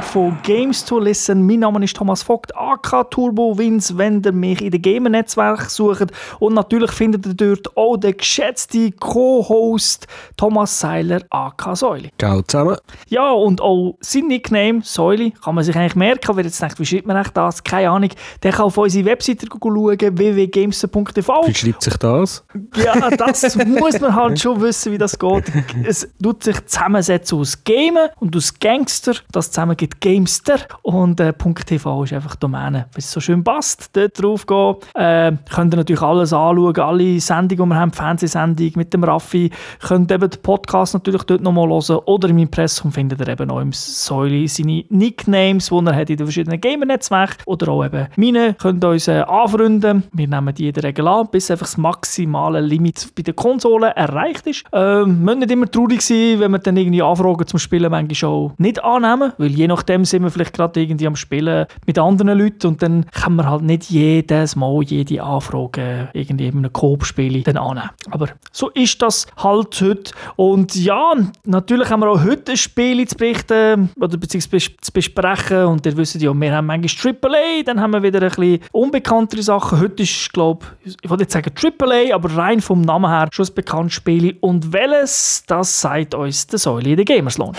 Ausgabe von Games to Listen. Mein Name ist Thomas Vogt, AK Turbo Wins, wenn ihr mich in den Gamer-Netzwerk sucht. Und natürlich findet ihr dort auch den geschätzten Co-Host Thomas Seiler, AK Säule. Ciao zusammen. Ja, und auch sein Nickname, Säule, kann man sich eigentlich merken. Wer jetzt denkt, wie schreibt man eigentlich das? Keine Ahnung. Der kann auf unsere Webseite schauen, www.games.tv. Wie schreibt sich das? Ja, das muss man halt schon wissen, wie das geht. Es tut sich zusammensetzen aus Gamen und aus Gangster. Das zusammen gibt Gamester. Und äh, .tv ist einfach Domäne, weil es so schön passt. Dort drauf gehen. Äh, könnt ihr natürlich alles anschauen, alle Sendungen, die wir haben, die Fernsehsendung mit dem Raffi. Könnt eben den Podcast natürlich dort nochmal hören. Oder im Impressum findet ihr eben noch im Säule seine Nicknames, die er hat in den verschiedenen Gamer-Netzwerken. Oder auch eben meine. Könnt ihr uns äh, anfreunden. Wir nehmen die in der Regel an, bis einfach das maximale Limit bei den Konsolen erreicht ist. Ähm, müssen nicht immer traurig sein, wenn wir dann irgendwie Anfragen zum Spielen manchmal auch nicht annehmen, weil je nachdem sind wir vielleicht gerade irgendwie am Spielen mit anderen Leuten und dann kann man halt nicht jedes Mal jede Anfrage irgendwie in einem Coop-Spiel annehmen. Aber so ist das halt heute. Und ja, natürlich haben wir auch heute ein Spiel zu berichten oder beziehungsweise zu besprechen und ihr wisst ja, wir haben manchmal AAA, dann haben wir wieder ein bisschen unbekanntere Sachen. Heute ist, glaube ich, ich wollte nicht sagen AAA, aber rein vom Namen her schon ein bekanntes Spiel. Und welches, das sagt uns der Säule in der Gamers Lounge.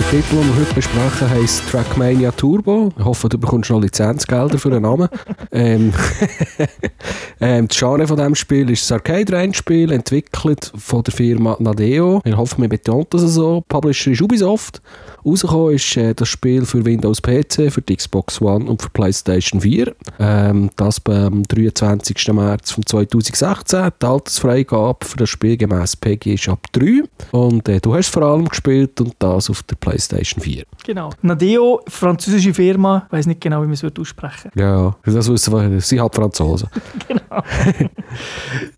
Der Titel, den wir heute besprechen, heisst Trackmania Turbo. Ich hoffe, du bekommst noch Lizenzgelder für den Namen. ähm, ähm, das Genre von diesem Spiel ist ein Arcade-Rennspiel, entwickelt von der Firma Nadeo. Ich hoffe, man betont das so. Publisher ist Ubisoft. Rausgekommen ist äh, das Spiel für Windows PC, für die Xbox One und für PlayStation 4. Ähm, das am 23. März 2016. Die Altersfreigabe für das Spiel gemäß PG ist ab 3. Und äh, du hast vor allem gespielt und das auf der PlayStation 4. Genau. Nadeo, französische Firma, ich weiß nicht genau, wie man es aussprechen Ja, das wissen wir, sie hat Franzosen. genau.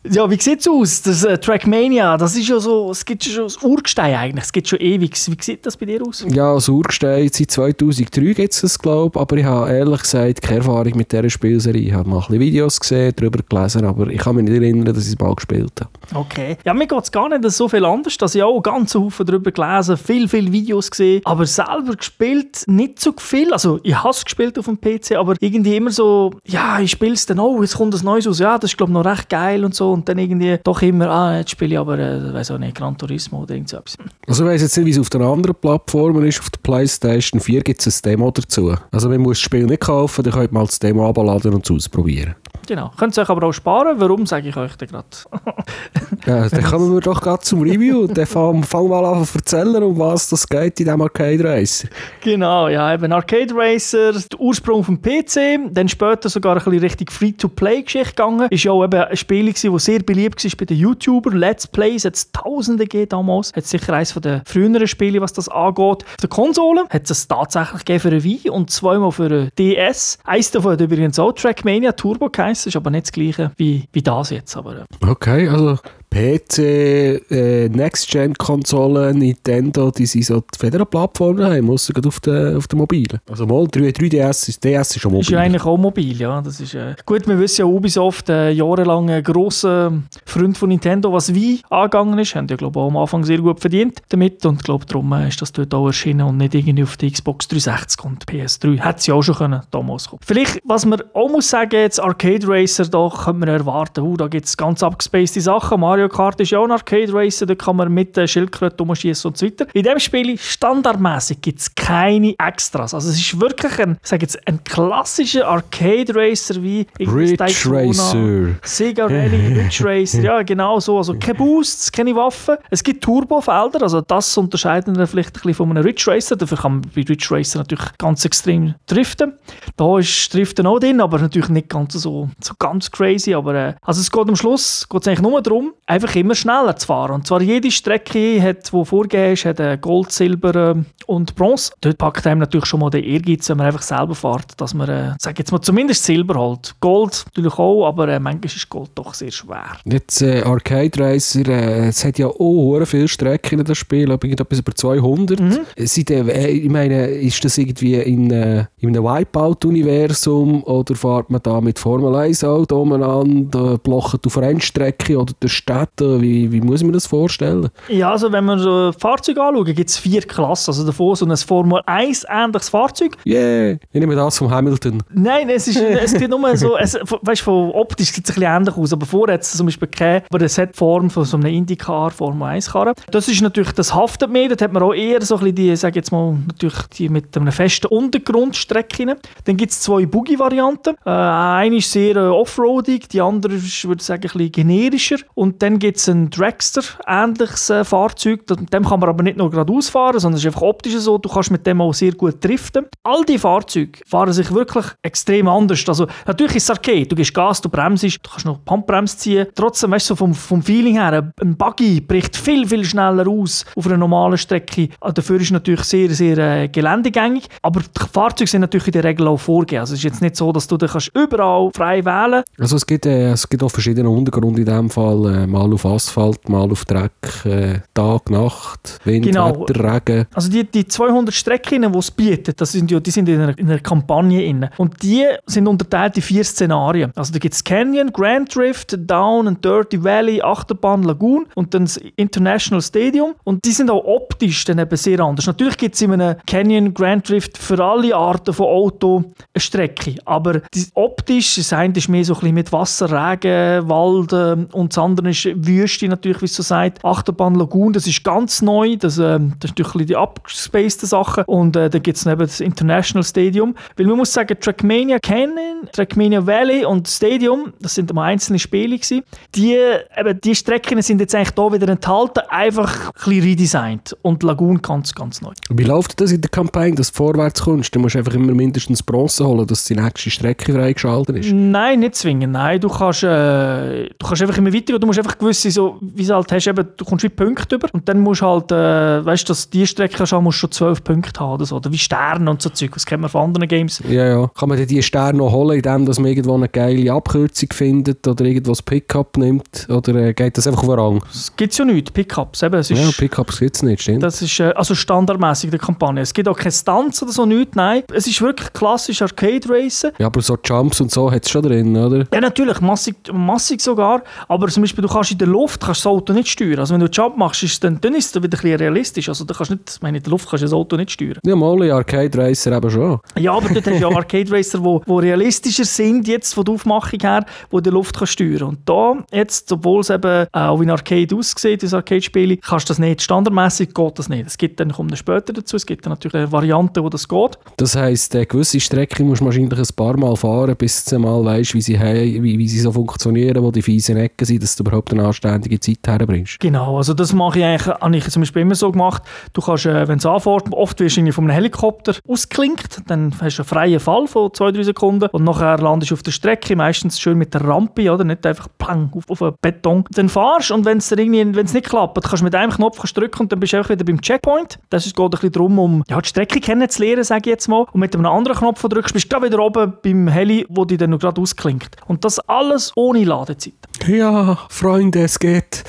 ja, wie sieht es aus? Das äh, Trackmania, das ist ja so, es gibt schon das Urgestein eigentlich, es gibt schon ewig. Wie sieht das bei dir aus? Ja, das Urgestein, seit 2003 gibt es das, glaube ich, aber ich habe ehrlich gesagt keine Erfahrung mit dieser Spielserie. Ich habe mal ein bisschen Videos gesehen, darüber gelesen, aber ich kann mich nicht erinnern, dass ich es mal gespielt habe. Okay. Ja, mir geht es gar nicht so viel anders, dass ich auch ganz Haufen darüber gelesen, viel, viel Videos gesehen, aber selber gespielt nicht so viel. Also ich habe es gespielt auf dem PC, aber irgendwie immer so, ja, ich spiele es dann, oh, jetzt kommt das Neues aus, ja, das ist glaube ich noch recht geil und so und dann irgendwie doch immer, ah, jetzt spiele ich aber, äh, weiß auch nicht, Gran Turismo oder irgend so etwas. Also ich weiss jetzt nicht, wie es auf den anderen Plattformen ist. Auf der Playstation 4 gibt es ein Demo dazu. Also man muss das Spiel nicht kaufen, dann könnt ihr mal das Demo abladen und es ausprobieren. Genau. Könnt ihr euch aber auch sparen. Warum, sage ich euch dann gerade. ja, dann kommen wir doch gerade zum Review und dann fangen fang mal an zu erzählen, um was das geht in diesem Arcade Racer. Genau, ja, eben Arcade Racer, der Ursprung vom PC, dann später sogar ein bisschen Richtung Free-to-Play-Geschichte gegangen. Ist ja auch eben ein Spiel das sehr beliebt war bei den YouTubern. Let's Plays hat es Tausende gegeben damals. Hat sicher eines der früheren Spiele, was das angeht. Auf der Konsole hat es tatsächlich gegeben für eine Wii und zweimal für eine DS. Eins davon hat übrigens auch Trackmania Turbo geheißen, ist aber nicht das gleiche wie, wie das jetzt. Aber, äh. Okay, also PC, äh, Next-Gen-Konsolen, Nintendo, die sind so die Federal-Plattformen haben, außer auf den, auf den Mobilen. Also mal 3, 3DS, ist, DS ist schon mobil. Ist ja eigentlich auch mobil, ja. Das ist, äh, gut, wir wissen ja, Ubisoft äh, jahrelang ein grosser Freund von Nintendo, was Wii angegangen ist, haben ja glaube ich auch am Anfang sehr gut verdient damit und ich glaube darum äh, ist das dort auch erschienen und nicht irgendwie auf die Xbox 360 und PS3. Hätte sie auch schon können damals kommen. Vielleicht, was man auch muss sagen, jetzt Arcade Racer, da könnte man erwarten, uh, da gibt es ganz abgespacede Sachen, Mario Kart ist ja auch ein Arcade Racer, da kann man mit der Schildkröte umschießen und so weiter. In diesem Spiel standardmäßig gibt es keine Extras. Also es ist wirklich ein, ich sage jetzt, ein klassischer Arcade Racer wie Ridge Racer. Sega Rally, Ridge Racer, ja genau so. Also keine Boosts, keine Waffen. Es gibt Turbofelder, also das unterscheidet ihn vielleicht ein bisschen von einem Ridge Racer. Dafür kann man bei Ridge Racer natürlich ganz extrem driften. Da ist Driften auch drin, aber natürlich nicht ganz so, so ganz crazy. Aber äh, also es geht am Schluss geht's eigentlich nur darum, einfach immer schneller zu fahren. Und zwar jede Strecke, hat, die vorgegeben ist, hat Gold, Silber äh, und Bronze. Dort packt einem natürlich schon mal der Ehrgeiz, wenn man einfach selber fährt, dass man, äh, sag jetzt mal, zumindest Silber holt. Gold natürlich auch, aber äh, manchmal ist Gold doch sehr schwer. Jetzt äh, Arcade Racer, äh, es hat ja auch viele Strecken in das Spiel, ich glaube etwas über 200. Mhm. Sind, äh, ich meine, ist das irgendwie in, äh, in einem Wipeout-Universum oder fährt man da mit Formel 1 Auto umeinander, blockt auf Rennstrecke oder der Städte? Wie, wie muss man das vorstellen? Ja, also wenn wir so Fahrzeuge anschauen, gibt es vier Klassen. Also davon so ein Formel 1 ähnliches Fahrzeug. Yeah, ich nehme das vom Hamilton. Nein, es, ist, es geht nur so, es, weißt, von optisch sieht es ein bisschen ähnlich aus, aber vorher hat es zum Beispiel keine, aber es hat die Form von so einem Indycar, Formel 1 Karre. Das ist natürlich, das haftet mehr, da hat man auch eher so ein bisschen die, sag jetzt mal, natürlich die mit einem festen Untergrundstrecke. Dann gibt es zwei Buggy-Varianten. Äh, eine ist sehr äh, offroadig, die andere ist, würde ich sagen, ein bisschen generischer. Und dann gibt es ein Dragster, ähnliches äh, Fahrzeug. Mit dem kann man aber nicht nur geradeaus fahren, sondern es ist einfach optisch so, du kannst mit dem auch sehr gut driften. All die Fahrzeuge fahren sich wirklich extrem anders. Also natürlich ist es Arcade, du gehst Gas, du bremst, du kannst noch Pumpbremse ziehen. Trotzdem, weißt du, vom, vom Feeling her, ein Buggy bricht viel, viel schneller aus auf einer normalen Strecke. Also dafür ist es natürlich sehr, sehr äh, geländegängig. Aber die Fahrzeuge sind natürlich in der Regel auch vorgegeben. Also es ist jetzt nicht so, dass du dich überall frei wählen kannst. Also es gibt, äh, es gibt auch verschiedene Untergrund in dem Fall. Äh, mal auf Asphalt, mal auf Dreck, äh, Tag, Nacht, Wind, genau. Wetter, Regen. Also die, die 200 Strecken, die es bietet, das sind ja, die sind in einer, in einer Kampagne inne. Und die sind unterteilt in vier Szenarien. Also da gibt es Canyon, Grand Drift, Down and Dirty Valley, Achterbahn, Lagoon und dann das International Stadium. Und die sind auch optisch dann eben sehr anders. Natürlich gibt es in einem Canyon, Grand Drift für alle Arten von Auto eine Strecke. Aber die, optisch, das eine ist mehr so ein bisschen mit Wasser, Regen, Wald und das andere ist Wüste natürlich, wie es so sagt. Achterbahn Lagoon, das ist ganz neu. Das, äh, das ist natürlich die abgespaceden Sachen. Und äh, dann gibt es eben das International Stadium. Weil man muss sagen, Trackmania Canyon, Trackmania Valley und Stadium, das sind mal einzelne Spiele gewesen. Die, eben, die Strecken sind jetzt eigentlich da wieder enthalten, einfach ein bisschen redesigned. Und Lagoon ganz, ganz neu. Wie läuft das in der Kampagne, dass du vorwärts kommst? Du musst einfach immer mindestens Bronze holen, dass die nächste Strecke freigeschaltet ist? Nein, nicht zwingend. Nein, du kannst, äh, du kannst einfach immer weiter Du musst einfach gewisse, so, wie du halt hast, eben, du kommst wie Punkte über und dann musst du halt, äh, weißt du, dass die Strecke schon, musst schon zwölf Punkte haben oder so. Oder wie Sterne und so Zeug. Das kennt man von anderen Games. Ja, ja. Kann man die Sterne noch holen, indem dass man irgendwo eine geile Abkürzung findet oder irgendwo das Pickup nimmt? Oder äh, geht das einfach voran? Es gibt ja nichts, Pickups. Eben, es ist, ja, Pickups gibt es nicht, stimmt. Das ist äh, also standardmäßig der Kampagne. Es gibt auch keine Stunts oder so, nichts, nein. Es ist wirklich klassisch Arcade Racen. Ja, aber so Jumps und so hat es schon drin, oder? Ja, natürlich, massig, massig sogar. Aber zum Beispiel, du kannst in der Luft kannst das Auto nicht steuern. Also wenn du einen Jump machst, ist dann, dann ist es wieder ein bisschen realistisch. Also du kannst nicht, ich meine, in der Luft kannst du das Auto nicht steuern. Ja, mal in Arcade Racer eben schon. Ja, aber dort hast du ja Arcade Racer, die wo, wo realistischer sind jetzt von der Aufmachung her, wo du die Luft kannst steuern Und da jetzt, obwohl es eben auch in Arcade aussieht, das Arcade-Spiel, kannst du das nicht. Standardmäßig geht das nicht. Es gibt dann, kommt später dazu, es gibt dann natürlich eine Variante, wo das geht. Das heisst, eine gewisse Strecke musst du wahrscheinlich ein paar Mal fahren, bis du mal weißt, wie sie, wie, wie sie so funktionieren, wo die fiesen Ecken sind, dass du überhaupt eine anständige Zeit herbringst. Genau, also das mache ich eigentlich, habe ich zum Beispiel immer so gemacht. Du kannst, äh, wenn es anfährt, oft wirst du von einem Helikopter ausklinkt, dann hast du einen freien Fall von zwei, drei Sekunden und nachher landest du auf der Strecke, meistens schön mit der Rampe, oder? Nicht einfach plang auf, auf einen Beton. Dann fahrst und wenn es nicht klappt, kannst du mit einem Knopf drücken und dann bist du einfach wieder beim Checkpoint. Das geht ein bisschen darum, um ja, die Strecke kennenzulernen, sage ich jetzt mal. Und mit einem anderen Knopf drückst, bist du wieder oben beim Heli, wo die dann noch gerade ausklingt. Und das alles ohne Ladezeit. Ja, Freunde, es geht.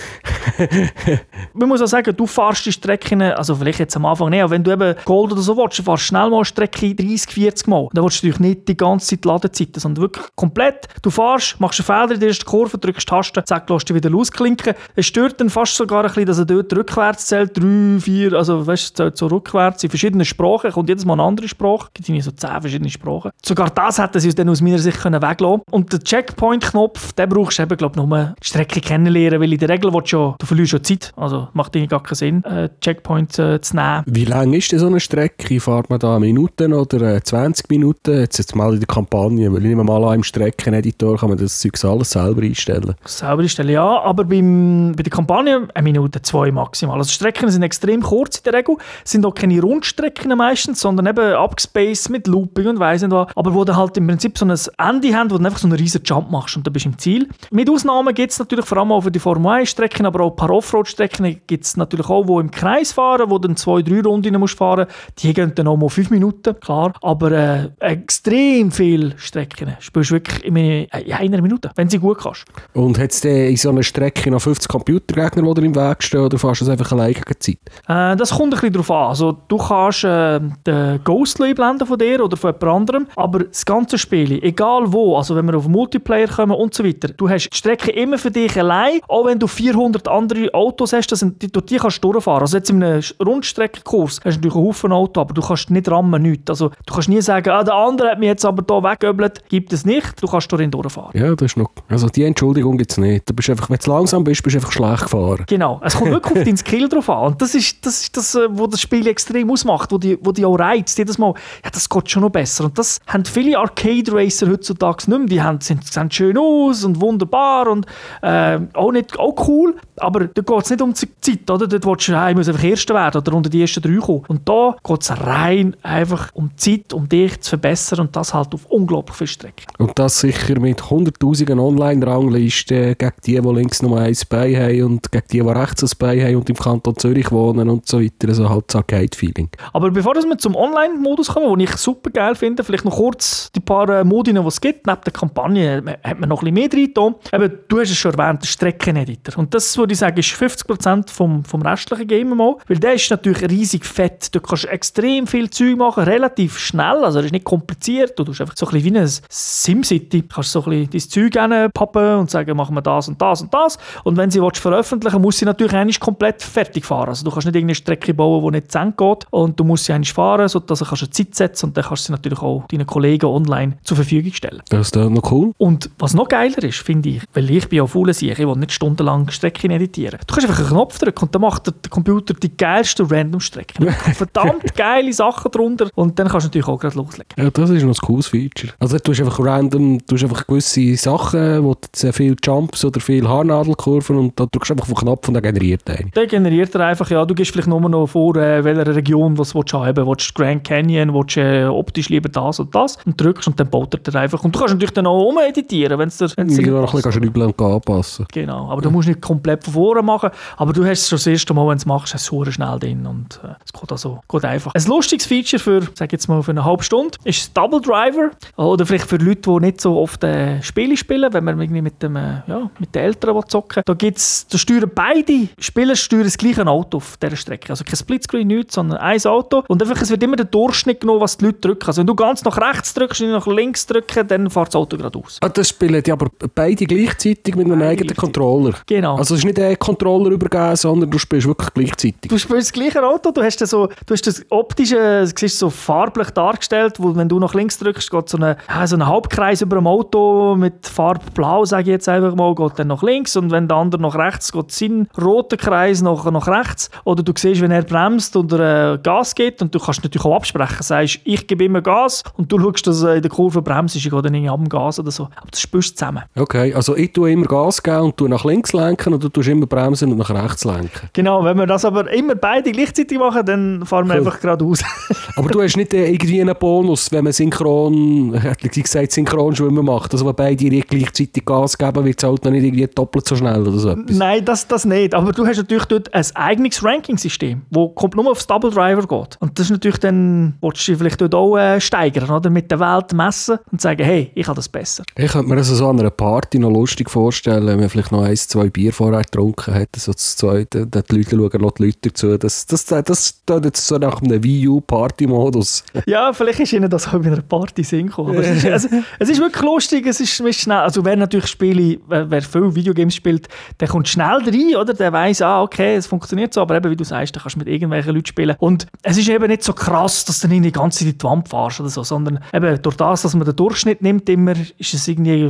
Man muss auch sagen, du fährst die Strecken, also vielleicht jetzt am Anfang nicht, aber wenn du eben Gold oder so willst, du fährst schnell mal eine Strecke 30, 40 Mal. Dann willst du natürlich nicht die ganze Zeit Ladezeiten, sondern wirklich komplett. Du fährst, machst einen Fehler in der ersten Kurve, drückst Tasten, zack, lässt dich wieder losklinken. Es stört dann fast sogar ein bisschen, dass er dort rückwärts zählt, 3, 4, also weißt du, zählt so rückwärts in verschiedenen Sprachen, kommt jedes Mal eine andere Sprache, es gibt so 10 verschiedene Sprachen. Sogar das hätten sie uns dann aus meiner Sicht können. Und der Checkpoint-Knopf, den brauchst du eben, glaube ich, nur die Strecke kennenlernen, weil in der Regel willst du ja, du verlierst ja Zeit. Also macht irgendwie gar keinen Sinn, äh, Checkpoints äh, zu nehmen. Wie lang ist denn so eine Strecke? Fahrt man da Minuten oder äh, 20 Minuten? Jetzt, jetzt mal in der Kampagne, weil ich nehme mal an, im Streckeneditor kann man das Zeug alles selber einstellen. Selber einstellen, ja, aber beim, bei der Kampagne eine Minute, zwei maximal. Also Strecken sind extrem kurz in der Regel, sind auch keine Rundstrecken meistens, sondern eben abgespaced mit Looping und weiss nicht was, aber wo dann halt im Prinzip so ein Ende haben, wo du einfach so einen riesen Jump machst und dann bist du im Ziel. Mit Ausnahmen gibt es natürlich vor allem auch für die Formel 1 Strecken, aber auch ein paar Offroad-Strecken gibt es natürlich auch, wo im Kreis fahren, wo dann zwei, drei Runden musst fahren. Die gehen dann auch mal fünf Minuten, klar. Aber äh, extrem viele Strecken spielst du wirklich in, in einer Minute, wenn sie gut kannst. Und hat es in so einer Strecke noch 50 Computergegner, die dir im Weg stehen, oder fährst du es einfach alleine gegen Zeit? Äh, das kommt ein bisschen darauf an. Also, du kannst äh, den Ghost einblenden von dir oder von jemand anderem, aber das ganze Spiel, egal wo, also wenn wir auf Multiplayer kommen und so weiter, du hast die Strecke immer für dich allein, auch wenn du 400 andere Autos hast, das sind, durch die kannst du durchfahren. Also jetzt in einem Rundstreckenkurs hast du natürlich einen Haufen Autos, aber du kannst nicht rammen, nichts. Also du kannst nie sagen, ah, der andere hat mich jetzt aber hier weggeöbelt. Gibt es nicht, du kannst darin durchfahren. Ja, das ist noch, also die Entschuldigung gibt es nicht. Du bist einfach, wenn du langsam bist, bist du einfach schlecht gefahren. Genau, es kommt wirklich auf deinen Skill drauf an. Und das ist das, ist das was das Spiel extrem ausmacht, wo die, wo die auch reizt. Jedes Mal, ja, das geht schon noch besser. Und das haben viele Arcade-Racer heutzutage nicht mehr. Die haben, sind, sehen schön aus und wunderbar und äh, auch, nicht, auch cool, aber da geht es nicht um die Zeit, oder? Dort willst du, muss einfach Erster werden oder unter die ersten drei kommen. Und da geht es rein einfach um die Zeit, um dich zu verbessern und das halt auf unglaublich viel Strecke. Und das sicher mit hunderttausenden Online-Ranglisten gegen die, die links noch ein Bein haben und gegen die, die rechts ein Bein haben und im Kanton Zürich wohnen und so weiter. Also halt das Arcade-Feeling. Aber bevor wir zum Online-Modus kommen, den ich super geil finde, vielleicht noch kurz die paar äh, die es gibt, neben der Kampagne, hat man noch ein bisschen mehr drin. Eben, du hast es schon erwähnt, Streckeneditor. Und das, würde ich sagen, ist 50% vom, vom restlichen Game mal. Weil der ist natürlich riesig fett. Du kannst extrem viel Zeug machen, relativ schnell. Also er ist nicht kompliziert. Du tust einfach so ein bisschen wie ein SimCity. Du kannst so ein bisschen dein Zeug pappen und sagen, machen wir das und das und das. Und wenn sie willst, veröffentlichen muss sie natürlich eigentlich komplett fertig fahren. Also du kannst nicht irgendeine Strecke bauen, die nicht zu Ende geht. Und du musst sie eigentlich fahren, sodass du eine Zeit setzen und dann kannst du sie natürlich auch deinen Kollegen online zur Verfügung stellen. Das ist noch cool. Und was noch geiler ist, finde ich, weil ich bin ja faule Sicher, ich will nicht stundenlang Strecken editieren. Du kannst einfach einen Knopf drücken und dann macht der Computer die geilsten Random-Strecken. Verdammt geile Sachen drunter und dann kannst du natürlich auch gerade loslegen. Ja, das ist noch ein cooles Feature. Also du hast einfach random, du hast einfach gewisse Sachen, wo du sehr viele Jumps oder viele Haarnadelkurven und da drückst du einfach auf den Knopf und dann generiert er einen. Dann generiert er einfach, ja, du gehst vielleicht nur noch vor, äh, welcher Region was willst du haben. Willst du Grand Canyon, willst du äh, optisch lieber das und das und drückst und dann baut er dir einfach. Und du kannst natürlich dann auch umeditieren, wenn es dir... Wenn's dir noch ein bisschen rübeln und anpassen. Genau, aber du musst nicht komplett von vorne machen, aber du hast es schon das erste Mal, wenn du es machst, hast du es schnell drin und äh, es geht also geht einfach. Ein lustiges Feature für, sag jetzt mal, für eine halbe Stunde ist das Double Driver oder vielleicht für Leute, die nicht so oft äh, Spiele spielen, wenn man irgendwie mit, dem, äh, ja, mit den Eltern zocken da gibt's, da steuern beide Spieler steuern das gleiche Auto auf dieser Strecke. Also kein Splitscreen, nichts, sondern ein Auto und einfach, es wird immer der Durchschnitt genommen, was die Leute drücken. Also wenn du ganz nach rechts drückst und nach links drücken, dann fährt das Auto gerade aus. Ah, das spielen die aber beide gleichzeitig mit einem eigenen. Controller. Genau. Also es ist nicht ein Controller übergeben, sondern du spielst wirklich gleichzeitig. Du spielst das gleiche Auto, du hast, das so, du hast das optische, es ist so farblich dargestellt, wo wenn du nach links drückst, geht so ein so Halbkreis über dem Auto mit Farbe blau, sage ich jetzt einfach mal, geht dann nach links und wenn der andere nach rechts geht, sein roter Kreis nach, nach rechts. Oder du siehst, wenn er bremst oder äh, Gas gibt und du kannst natürlich auch absprechen, sagst, ich gebe immer Gas und du schaust, dass äh, in der Kurve bremst, ich gehe dann irgendwie am Gas oder so. Aber das spürst du zusammen. Okay, also ich tue immer Gas geben und tue nach links lenken und du tust immer bremsen und nach rechts lenken. Genau, wenn wir das aber immer beide gleichzeitig machen, dann fahren wir Cool. einfach geradeaus. Aber du hast nicht äh, irgendwie einen Bonus, wenn man synchron, hätte ich gesagt, synchron schwimmen macht. Also wenn beide gleichzeitig Gas geben, wird es halt dann nicht irgendwie doppelt so schnell oder so etwas. Nein, das, das nicht. Aber du hast natürlich dort ein eigenes Ranking-System, das kommt nur aufs Double Driver geht. Und das ist natürlich dann, willst du vielleicht dort auch äh, steigern, oder? Mit der Welt messen und sagen, hey, ich habe das besser. Ich könnte mir das so an einer Party noch lustig vorstellen, wenn man vielleicht noch ein, zwei Bier vorher getrunken hat, so das zweite, dann die Leute schauen noch die Leute dazu. Das, das, das, das tut jetzt so nach einem Wii U Party-Modus. Ja, vielleicht ist ihnen das auch bei einer Party Sinn gekommen. Aber es ist, also, es ist wirklich lustig, es ist, ist schnell. Also wer natürlich Spiele, wer, wer viel Videogames spielt, der kommt schnell rein, oder? Der weiß, ah, okay, es funktioniert so, aber eben, wie du sagst, da kannst du mit irgendwelchen Leuten spielen. Und es ist eben nicht so krass, dass du dann irgendwie die ganze Zeit in die Wand fährst oder so, sondern eben durch das, dass man den Durchschnitt nimmt, immer, ist es irgendwie,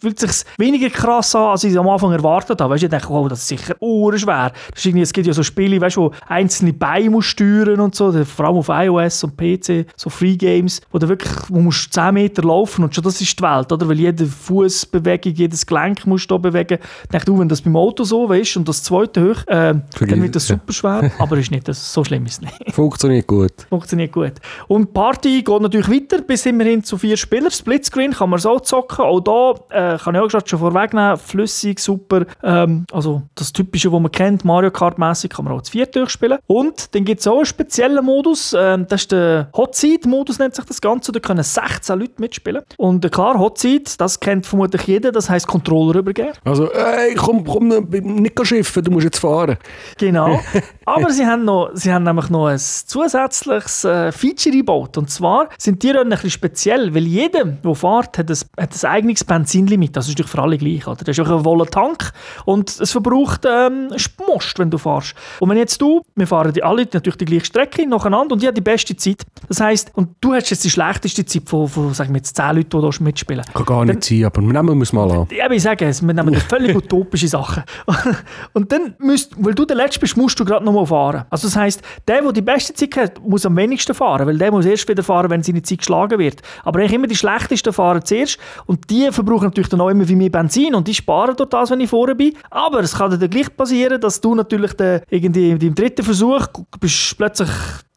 fühlt sich weniger krass an, als ich am Anfang erwartet habe. Weißt du, ich dachte, wow, das ist sicher urschwer. Das ist es gibt ja so Spiele, weißt du, wo einzelne Beine musst steuern und so, vor allem auf iOS und PC, so Free Games, wo du wirklich, wo musst 10 Meter laufen und schon das ist die Welt, oder? Weil jede Fußbewegung, jedes Gelenk musst du da bewegen. Ich denke, du, wenn das beim Auto so ist und das zweite hoch, äh, dann wird das super schwer, aber ist nicht, das, so schlimm ist es nicht. Funktioniert gut. Funktioniert gut. Und die Party geht natürlich weiter, bis immerhin zu vier Spieler. Splitscreen kann man so zocken. Auch da äh, kann ich auch schon vorwegnehmen, flüssig, super. Ähm, also das Typische, was man kennt, Mario Kart-mässig, kann man auch zu viert durchspielen. Und dann gibt es auch einen speziellen Modus, äh, das ist der Hot Seat-Modus, nennt sich das Ganze. Da können 16 Leute mitspielen. Und äh, klar, Hot Seat, das kennt vermutlich jeder, das heisst Controller übergeben. Also, ey, komm, komm, nicht schiffen, du musst jetzt fahren. Genau. Aber sie haben, noch, sie haben nämlich noch ein zusätzliches äh, Feature eingebaut. Und zwar sind die Rennen ein bisschen speziell, weil jeder, der fährt, hat ein, hat ein eigenes Benzinlimit. Das ist natürlich für alle gleich. Oder? Das ist auch ein voller Tank und es verbraucht ähm, Most, wenn du fährst. Und wenn jetzt du, wir fahren die alle natürlich die gleiche Strecke nacheinander und ich habe die beste Zeit. Das heisst, und du hast jetzt die schlechteste Zeit von, von sagen wir jetzt 10 Leuten, die da mitspielen. Kann gar nicht dann, sein, aber wir nehmen es mal an. Ja, ich sage es, wir nehmen völlig utopische Sachen. und dann müsst, weil du der Letzte bist, musst du gerade nochmal fahren. Also das heisst, der, der die beste Zeit hat, muss am wenigsten fahren, weil der muss erst wieder fahren, wenn seine Zeit geschlagen wird. Aber eigentlich immer die schlechtesten fahren zuerst und die verbrauchen natürlich dann auch immer wie mehr Benzin und die sparen durch das, wenn ich vorne bin. Aber es kann dann gleich passieren, dass du natürlich den, irgendwie im dritten Versuch bist plötzlich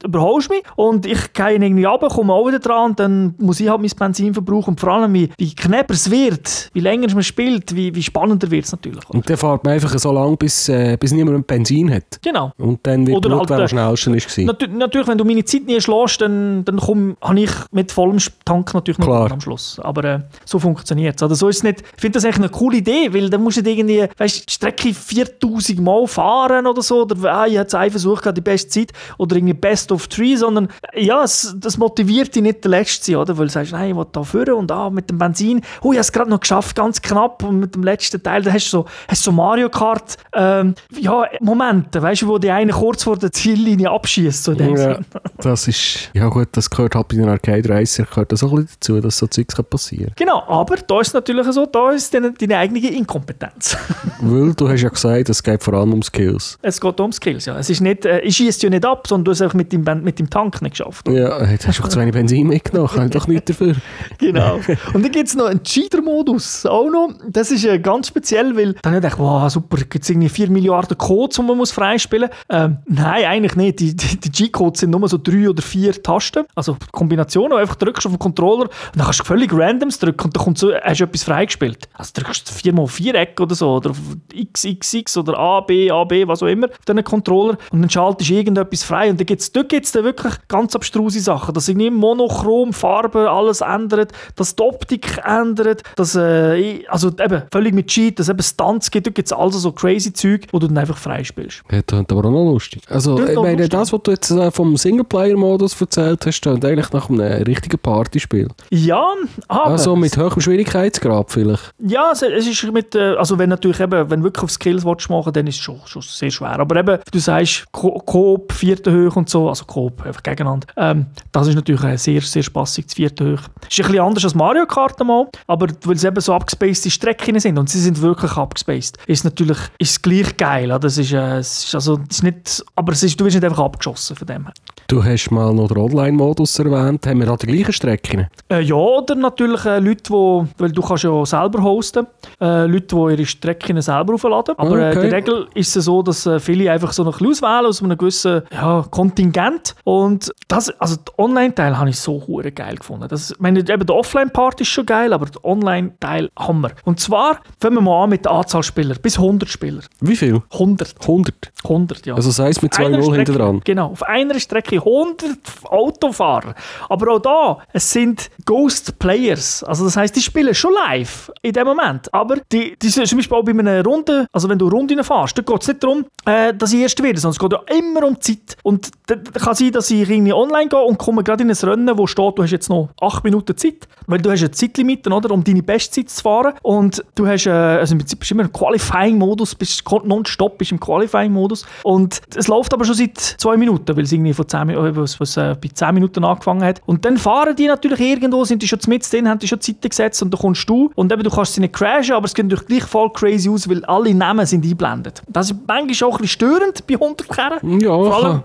überholst mich und ich gehe irgendwie runter, komme auch wieder dran und dann muss ich halt mein Benzin verbrauchen und vor allem, wie, wie knapper es wird, wie länger man spielt, wie, wie spannender wird es natürlich. Und dann fährt man einfach so lange, bis, äh, bis niemand Benzin hat. Genau. Und dann wird Oder halt, wer am schnellsten ist. Nat natürlich, wenn du meine Zeit nie schlägst, dann, dann habe ich mit vollem Tank natürlich noch am Schluss. Aber äh, so funktioniert es. Also so ist nicht, ich finde das echt eine coole Idee, weil dann musst du irgendwie, weißt, die Strecke 4000 Mal fahren oder so, oder ah, ich habe einen Versuch die beste Zeit, oder irgendwie Best of Three, sondern ja, es, das motiviert dich nicht der Letzte zu sein, oder? Weil du sagst, nein, ich will da führen und ah, mit dem Benzin, oh, ich habe es gerade noch geschafft, ganz knapp und mit dem letzten Teil, da hast du so, hast so Mario Kart, ähm, ja, Momente, weißt du, wo die eine kurz vor der Ziellinie abschießt, so ja, das ist, ja gut, das gehört halt bei den Arcade Racer, gehört das auch ein bisschen dazu, dass so Zeugs passieren kann. Genau, aber da ist es natürlich so, da ist deine, deine eigene Inkompetenz. Weil du hast ja gesagt, es geht vor allem um Skills. Es geht um Skills, ja. Es ist nicht, äh, ich schieße ja nicht ab, sondern du hast einfach mit dem, mit dem Tank nicht geschafft. Ja, jetzt hast du auch zu wenig Benzin mitgenommen, kann doch nichts dafür. genau. Und dann gibt es noch einen Cheater-Modus, auch noch. Das ist äh, ganz speziell, weil dann habe ich gedacht, wow, super, gibt es irgendwie 4 Milliarden Codes, die man muss freispielen muss. Ähm, nein, eigentlich nicht. Die, die, die G-Codes sind nur so drei oder vier Tasten, also Kombinationen, einfach drückst auf den Controller und dann kannst du völlig randoms drücken und dann kommt so, hast du etwas freigespielt. Also drückst du viermal Viereck oder so, oder XXX oder A, B, A, B, was auch immer, auf diesen Controller und dann schaltest du irgendetwas frei und dann gibt's, dort gibt es dann wirklich ganz abstruse Sachen, dass irgendwie monochrom, Farbe, alles ändert, dass die Optik ändert, dass, äh, also eben, völlig mit Cheat, dass es eben Stunts gibt, dort gibt es also so crazy Zeug, wo du dann einfach freispielst. Ja, das aber auch noch lustig. Also, ich meine, lustig. das, was du jetzt äh, vom Singleplayer-Modus erzählt hast, klingt eigentlich nach einem richtigen Partyspiel. Ja, aber... Also mit hohem Schwierigkeitsgrad vielleicht? Ja, es ist mit, äh, also wenn natürlich eben, wenn du wirklich auf Skills willst machen dann ist es schon, schon sehr schwer. Aber eben, du sagst Coop, vierte Höhe und so, also Coop, einfach gegeneinander. Ähm, das ist natürlich äh, sehr, sehr spaßig, das vierte Höhe. Ist ein bisschen anders als Mario Kart mal, aber weil es eben so abgespacede Strecken sind und sie sind wirklich abgespaced, ist natürlich ist gleich geil. Das ist, äh, ist also, ist nicht, aber es ist, du wirst nicht einfach abgeschossen von dem. Du hast mal noch den Online-Modus erwähnt. Haben wir auch die gleichen Strecken? Äh, ja, oder natürlich äh, Leute, die, weil du kannst ja selber hosten, äh, Leute, die ihre Strecken selber aufladen. Aber äh, okay. in der Regel ist es so, dass äh, viele einfach so ein bisschen auswählen aus einem gewissen ja, Kontingent. Und das, also den Online-Teil habe ich so hure geil gefunden. Das, ich meine, eben der Offline-Part ist schon geil, aber der Online-Teil Hammer. Und zwar fangen wir mal an mit der Anzahl Spieler. Bis 100 Spieler. Wie viel? 100. 100? 100, ja. Also sei es mit 2-0 hinten dran. Genau, auf einer Strecke 100 Autofahrer. Aber auch da, es sind Ghost Players. Also das heißt, die spielen schon live in dem Moment. Aber die, die zum Beispiel auch bei einer Runde, also wenn du Runden fährst, da geht es nicht darum, äh, dass ich erst werde, sondern es geht ja immer um Zeit. Und da da kann sein, dass ich irgendwie online gehe und komme gerade in ein Rennen, wo steht, du hast jetzt noch 8 Minuten Zeit, weil du hast ein Zeitlimit, oder, um deine Bestzeit zu fahren. Und du hast, äh, also im Prinzip bist du immer im Qualifying-Modus, bist nonstop bist im Qualifying-Modus. Und es läuft aber schon seit 2 Minuten, weil es irgendwie von 10, Mi- äh, was, was, äh, bei 10 Minuten angefangen hat. Und dann fahren die natürlich irgendwo, sind die schon mit drin, haben die schon Zeiten gesetzt und dann kommst du und eben, du kannst sie nicht crashen, aber es geht natürlich gleich voll crazy aus, weil alle Namen sind eingeblendet. Das ist manchmal auch ein bisschen störend bei 100 Kerren. Ja, Vor allem,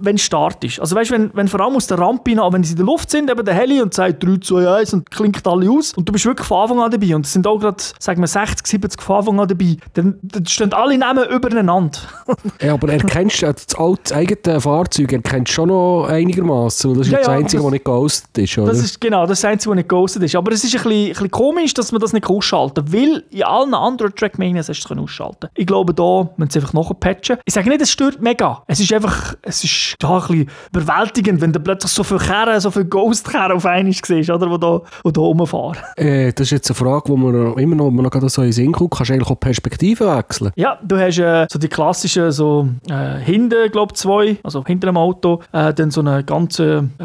wenn es Start ist. Also weißt, wenn, wenn vor allem aus der Rampe nach, wenn sie in der Luft sind, eben der Heli und sagt 3, 2, 1 und klingt alle aus und du bist wirklich von Anfang an dabei und es sind auch gerade, sagen wir 60, 70 von Anfang an dabei, dann, dann stehen alle Namen übereinander. Ja, aber erkennst du das, alte, eigene Fahrzeug erkennst du schon noch einigermaßen. Das ist Ja, das ja, Einzige, das- nicht geghostet ist, oder? Das ist genau das Einzige, was nicht ghostet ist. Aber es ist ein bisschen, ein bisschen komisch, dass man das nicht ausschalten kann, weil in allen anderen Trackmanias hast du es ausschalten Ich glaube, da müssen sie einfach nachpatchen. Ich sage nicht, es stört mega. Es ist einfach, es ist ja, ein bisschen überwältigend, wenn du plötzlich so viele Kerren, so viele Ghost-Kerren auf einmal siehst, oder, die da, die da rumfahren. Äh, das ist jetzt eine Frage, die mir immer noch, mir noch gerade so in den Sinn kommt. Kannst du eigentlich auch die Perspektive wechseln? Ja, du hast äh, so die klassischen, so äh, hinten, glaube zwei, also hinter dem Auto, äh, dann so eine ganze, äh,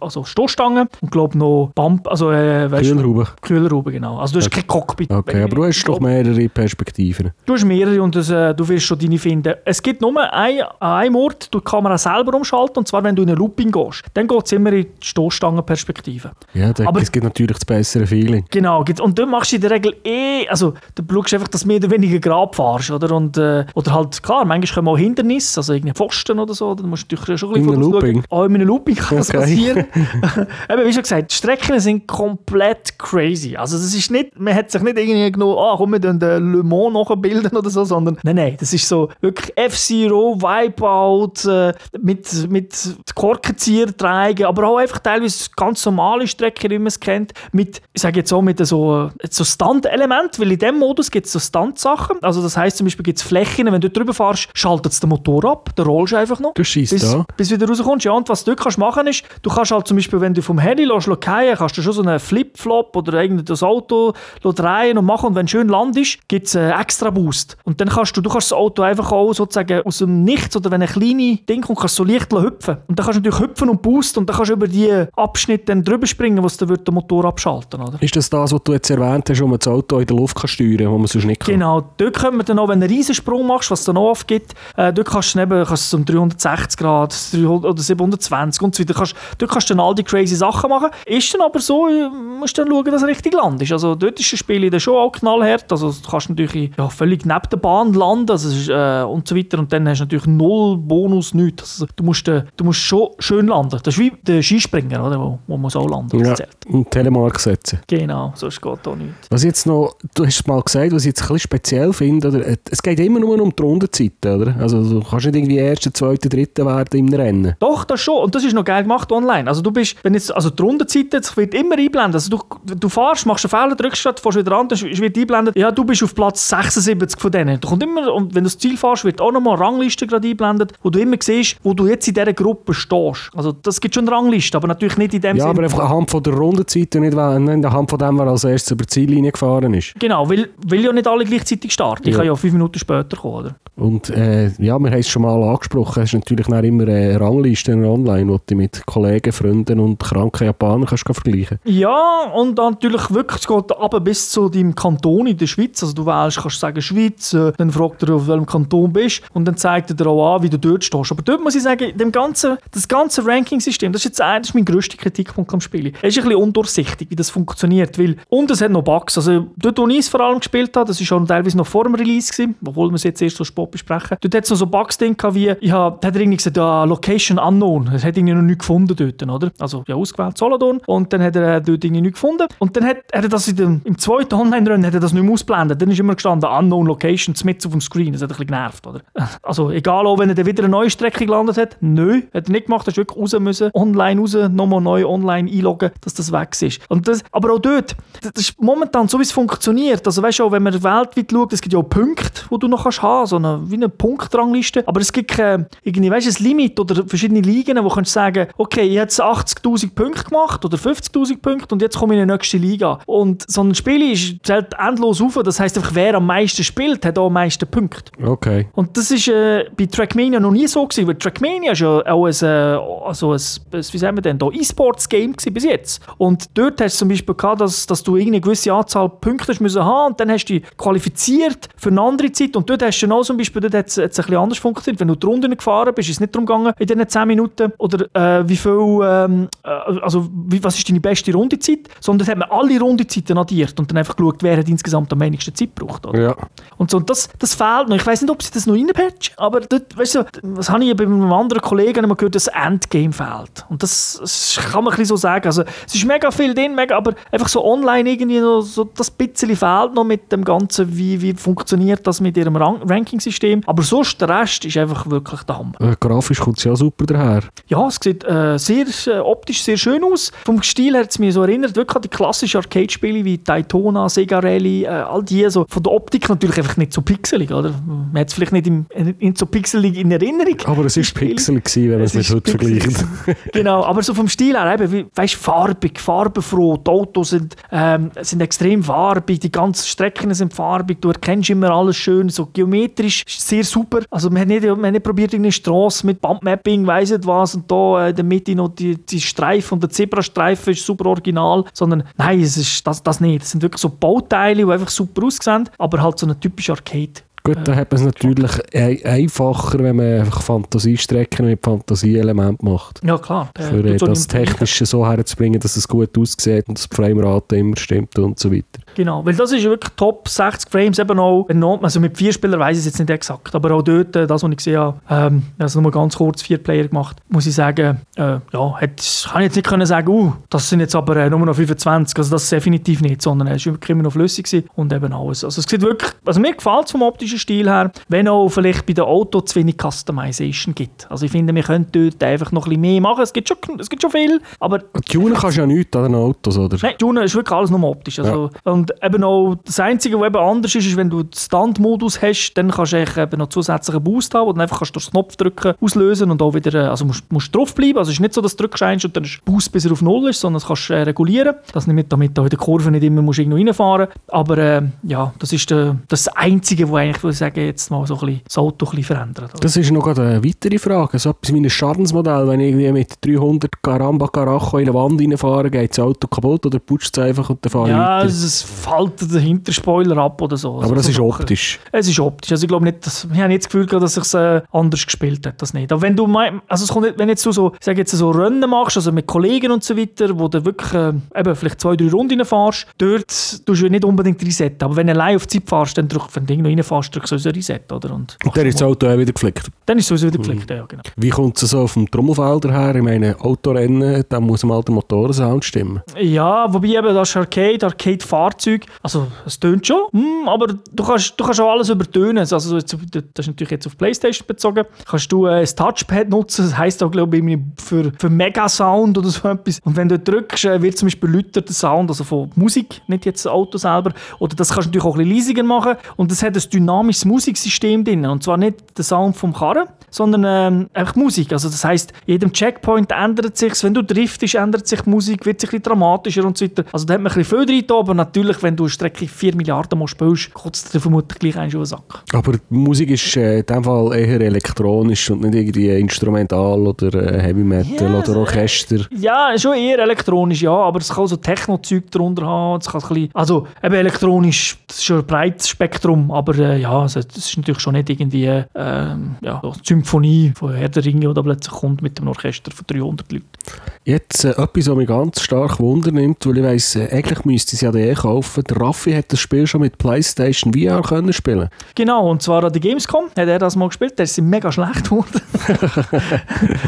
also Stoßstange und glaube noch Bump, also äh, Kühlraube. Kühlerhaube, genau. Also du hast kein Cockpit. Okay, aber du hast doch mehrere Perspektiven. Du hast mehrere und das, äh, du wirst schon deine finden. Es gibt nur ein, an einem Ort, du die Kamera selber umschalten, und zwar wenn du in eine Looping gehst. Dann geht es immer in die Stoßstangenperspektive. Ja, da, Aber- es gibt natürlich das bessere Feeling. Genau, und dann machst du in der Regel eh, also du schaust einfach, dass du mehr oder weniger Grab fahrst, oder? Und, äh, oder halt, klar, manchmal kommen auch Hindernisse, also irgendein Pfosten oder so, dann musst du natürlich schon ein In bisschen einem vorausschauen. Looping? Auch in einem Looping kann das Okay. passieren. Eben, wie schon gesagt, die Strecken sind komplett crazy. Also das ist nicht, man hat sich nicht irgendwie genommen, ah, komm, wir den Le Mans nachbilden oder so, sondern nein, nein, das ist so wirklich F-Zero, Wipeout, äh, mit, mit Korkenzieher tragen, aber auch einfach teilweise ganz normale Strecken, wie man es kennt, mit, ich sage jetzt auch mit so, so Stunt-Element, weil in dem Modus gibt es so Stunt-Sachen. Also das heisst zum Beispiel gibt es Flächen, wenn du drüber fährst, schaltet es den Motor ab, dann rollst du einfach noch Du schießt bis, bis du wieder rauskommst. Ja, und was du kannst machen ist, du kannst halt zum Beispiel, wenn du vom Heli lässt, fallen, kannst du schon so einen Flip-Flop oder irgendein Auto drehen und machen und wenn schön landest, gibt es einen extra Boost. Und dann kannst du, du kannst das Auto einfach auch sozusagen aus dem Nichts oder wenn ein kleines Ding kommt, kannst du so leicht hüpfen. Und dann kannst du natürlich hüpfen und boosten und dann kannst du über die Abschnitte dann drüber springen, wo es dann wird den Motor abschalten, oder? Ist das das, was du jetzt erwähnt hast, wo man das Auto in der Luft kann steuern kann, wo man sonst nicht kann? Genau, dort können wir dann auch, wenn du einen Riesensprung machst, was es dann auch oft gibt, äh, dort kannst du eben kannst du um 360 Grad 300 oder 720 und so weiter, kannst, dort kannst du dann all die crazy Sachen machen. Ist dann aber so, äh, musst dann schauen, dass du richtig landest. Also dort ist das Spiel dann schon auch knallhart, also du kannst natürlich ja, völlig neben der Bahn landen also, es ist, äh, und so weiter und dann hast du natürlich null Bonus, nichts. Also, du, musst, äh, du musst schon schön landen. Das ist wie der Skispringer, oder, wo, wo man so landen das Ja, und Telemark setzen. Genau, sonst geht auch nichts. Was jetzt noch, du hast es mal gesagt, was ich jetzt ein bisschen speziell finde, oder, äh, es geht immer nur um die Rundenzeiten, oder? Also du kannst nicht irgendwie Erster, Zweiter, Dritter werden im Rennen. Doch, das schon. Und das ist noch geil gemacht online. Also du bist, wenn jetzt, also die Rundenzeit jetzt wird immer einblenden. Also du, du fährst, machst einen Fehler, drückst statt, fährst wieder an, dann wird einblendet, ja, du bist auf Platz 76 von denen. Du kommt immer, und wenn du das Ziel fährst, wird auch nochmal eine Rangliste gerade einblendet, wo du immer siehst, wo du jetzt in dieser Gruppe stehst. Also das gibt schon eine Rangliste, aber natürlich nicht in dem Ja, Sinne. aber einfach anhand von der Rundenzeit und nicht, anhand von dem, wer als erstes über die Ziellinie gefahren ist. Genau, weil, weil ja nicht alle gleichzeitig starten. Ich Ja. kann ja fünf Minuten später kommen, oder? Und äh, ja, wir haben es schon mal angesprochen, es ist natürlich dann immer eine Rangliste online, wo du mit Kollegen, Freunden und kranken Japanern kannst vergleichen Ja, und dann natürlich wirklich, es geht aber bis zu deinem Kanton in der Schweiz. Also du wählst, kannst sagen Schweiz, äh, dann fragt er, auf welchem Kanton bist und dann zeigt er dir auch an, wie du dort stehst. Aber dort muss ich sagen, dem ganzen, das ganze Ranking-System, das ist jetzt ist mein grösster Kritikpunkt am Spiel. Es ist ein bisschen undurchsichtig, wie das funktioniert, weil, und es hat noch Bugs. Also dort, wo ich es vor allem gespielt habe, das war schon teilweise noch vor dem Release, gewesen, obwohl wir es jetzt erst so spät besprechen. Dort hat es noch so Bugs drin gehabt, wie, ich hab, da hat er irgendwie gesagt, ja, Location Unknown. Es hat irgendwie noch nichts gefunden dort, oder? Also, ja, ausgewählt Solothurn und dann hat er äh, dort irgendwie nichts gefunden. Und dann hat, hat er das dem, im zweiten er das nicht mehr ausblendet. Dann ist immer gestanden, Unknown Location, mit auf dem Screen. Das hat ein bisschen genervt, oder? Also, egal, auch wenn er dann wieder eine neue Strecke gelandet hat, nö, hat er nicht gemacht, er ist wirklich raus müssen, online raus, nochmal neu online einloggen, dass das weg ist. Und das, aber auch dort, das ist momentan so, wie es funktioniert. Also, weißt du, auch wenn man weltweit schaut, es gibt ja auch Punkte, die du noch kannst haben, so eine, wie eine Punktrangliste, aber es gibt kein, irgendwie, weißt du, ein Limit oder verschiedene Ligen, wo du kannst sagen, okay, ich habe jetzt 80'000 Punkte gemacht oder 50'000 Punkte und jetzt komme ich in die nächste Liga. Und so ein Spiel ist, zählt endlos auf, das heisst einfach, wer am meisten spielt, hat auch am meisten Punkte. Okay. Und das ist äh, bei Trackmania noch nie so gewesen, weil Trackmania ist ja auch ein, äh, also ein, wie sagen wir denn, E-Sports-Game bis jetzt. Und dort hast du zum Beispiel gehabt, dass, dass du eine gewisse Anzahl Punkte hast müssen haben und dann hast du dich qualifiziert für eine andere Zeit und dort hast du genau zum Beispiel, dort hat es ein bisschen anders funktioniert. Wenn du die Runden gefahren bist, ist es nicht darum gegangen, in diesen 10 Minuten oder äh, wie viel, ähm, äh, also wie, was ist deine beste Rundezeit, sondern hat man alle Rundezeiten addiert und dann einfach geschaut, wer hat insgesamt am wenigsten Zeit gebraucht. Oder? Ja. Und so, und das, das fehlt noch. Ich weiß nicht, ob sie das noch reinpatchen, aber dort, weißt du, was habe ich bei einem anderen Kollegen immer gehört, das Endgame fehlt. Und das, das kann man ein bisschen so sagen. Also, es ist mega viel drin, mega, aber einfach so online irgendwie noch so das bisschen fehlt noch mit dem Ganzen, wie, wie funktioniert das mit ihrem Ran Ranking-System. Aber sonst der Rest ist einfach wirklich der Hammer. Äh, grafisch kommt es ja super daher. Ja, es sieht äh, sehr, äh, optisch sehr schön aus. Vom Stil her hat es mich so erinnert, wirklich an die klassischen Arcade-Spiele wie Daytona, Sega Rally, äh, all die. So. Von der Optik natürlich einfach nicht so pixelig, oder? Man hat es vielleicht nicht, im, nicht so pixelig in Erinnerung. Aber es ist Spiele. Pixel gewesen, wenn man es mit heute pixelig vergleicht. genau, aber so vom Stil her, eben, wie- weißt, farbig, farbenfroh. Die Autos sind, ähm, sind extrem farbig, die ganzen Strecken sind farbig, du erkennst immer alles schön, so geometrisch, sehr super. Also man hat nicht, man hat nicht probiert, irgendeine Straße mit Bumpmapping, weiss nicht was, und da äh, in der Mitte noch die, die Streifen und der Zebrastreifen ist super original, sondern nein, es ist das, das nicht. Es sind wirklich so Bauteile, die einfach super aussehen, aber halt so eine typische Arcade. Gut, dann hat man es natürlich ein- einfacher, wenn man einfach Fantasiestrecken mit Fantasieelementen macht. Ja, klar. Äh, Für äh, das Technische so herzubringen, dass es gut aussieht und dass die Framerate immer stimmt und so weiter. Genau, weil das ist wirklich Top 60 Frames, eben auch, noch, also mit vier Spielern weiß ich es jetzt nicht exakt, aber auch dort, äh, das, was ich gesehen habe, ähm, also nur ganz kurz vier Player gemacht, muss ich sagen, äh, ja, hat, kann ich jetzt nicht können sagen, uh, das sind jetzt aber äh, nur noch 25, also das ist definitiv nicht, sondern es war wirklich immer noch flüssig gewesen und eben alles. Also es sieht wirklich, also mir gefällt es vom optischen Stil her, wenn auch vielleicht bei den Autos zu wenig Customization gibt. Also ich finde, wir könnten dort einfach noch ein bisschen mehr machen, es gibt schon, es gibt schon viel, aber Tunen kannst du ja nichts an den Autos, oder? Nein, Tunen ist wirklich alles nur optisch. Also, Und eben auch das Einzige, was eben anders ist, ist, wenn du den Stand-Modus hast, dann kannst du eigentlich eben noch zusätzlichen Boost haben, wo du einfach kannst durch den Knopf drücken, auslösen und auch wieder, äh, also musst, musst drauf bleiben. Also es ist nicht so, dass du drückst eins und dann ist Boost bis er auf Null ist, sondern das kannst du äh, regulieren. Das nicht, damit du in der Kurve nicht immer musst irgendwo reinfahren Aber äh, ja, das ist der, das Einzige, wo eigentlich, würde ich sagen, jetzt mal so ein bisschen, das Auto ein bisschen verändert. oder? Das ist noch eine weitere Frage. So etwas wie ein Schadensmodell, wenn ich irgendwie mit 300 Caramba Carajo in eine Wand reinfahre, geht das Auto kaputt oder putscht es einfach und dann fahre ja, ich weiter. es, fällt der Hinterspoiler ab oder so. Aber Also das so ist Sachen. optisch. Es ist optisch. Also ich glaube nicht, dass, ich habe nicht das Gefühl dass es äh, anders gespielt hat. Das nicht. Aber wenn du mein, also es kommt wenn jetzt du so, ich sage jetzt so Rennen machst, also mit Kollegen und so weiter, wo du wirklich äh, eben vielleicht zwei, drei Runden fährst, dort tust du nicht unbedingt resetten. Aber wenn du allein auf Zeit fährst, dann drück, wenn du irgendwo reinfährst, drückst du sowieso Reset, oder? Und, Und dann ist das Auto auch wieder geflickt. dann ist es sowieso wieder geflickt, ja genau. Wie kommt es so auf dem Trommelfelder her? Ich meine, Autorennen, da muss mal der Motorensound stimmen. Ja, wobei eben das ist Arcade, Arcade-Fahrzeug, also es tönt schon, hm, aber du kannst, du kannst auch alles übertönen. Also das ist natürlich jetzt auf Playstation bezogen. Kannst du äh, das Touchpad nutzen, das heisst auch glaube ich für, für Mega-Sound oder so etwas. Und wenn du drückst, äh, wird zum Beispiel lauter der Sound, also von Musik, nicht jetzt das Auto selber. Oder das kannst du natürlich auch ein bisschen leisiger machen. Und das hat ein dynamisches Musiksystem drin. Und zwar nicht der Sound vom Karren, sondern ähm, einfach Musik. Also das heisst, jedem Checkpoint ändert sich Wenn du driftest, ändert sich die Musik, wird sich ein bisschen dramatischer und so weiter. Also da hat man ein bisschen viel drin, aber natürlich, wenn du eine Strecke 4 Milliarden Mal spielst, kotzt dir vermutlich gleich einen schon den Sack. Aber die Musik ist äh, in dem Fall eher elektronisch und nicht irgendwie instrumental oder äh, Heavy Metal Ja, oder äh, Orchester. Ja, schon eher elektronisch, ja, aber es kann so Techno-Zeug darunter haben. Es kann ein bisschen, also eben elektronisch, das ist schon ein breites Spektrum, aber äh, ja, also, das ist natürlich schon nicht irgendwie ähm, ja, so eine Symphonie von Herr der Ringe, die plötzlich kommt mit einem Orchester von 300 Leuten. Jetzt äh, etwas, was mich ganz stark wundernimmt, weil ich weiss, äh, eigentlich müsste ich es ja eh kaufen. Der Raffi hat das Spiel schon mit PlayStation VR können spielen. Genau, und zwar an der Gamescom hat er das mal gespielt. Der ist mega schlecht geworden.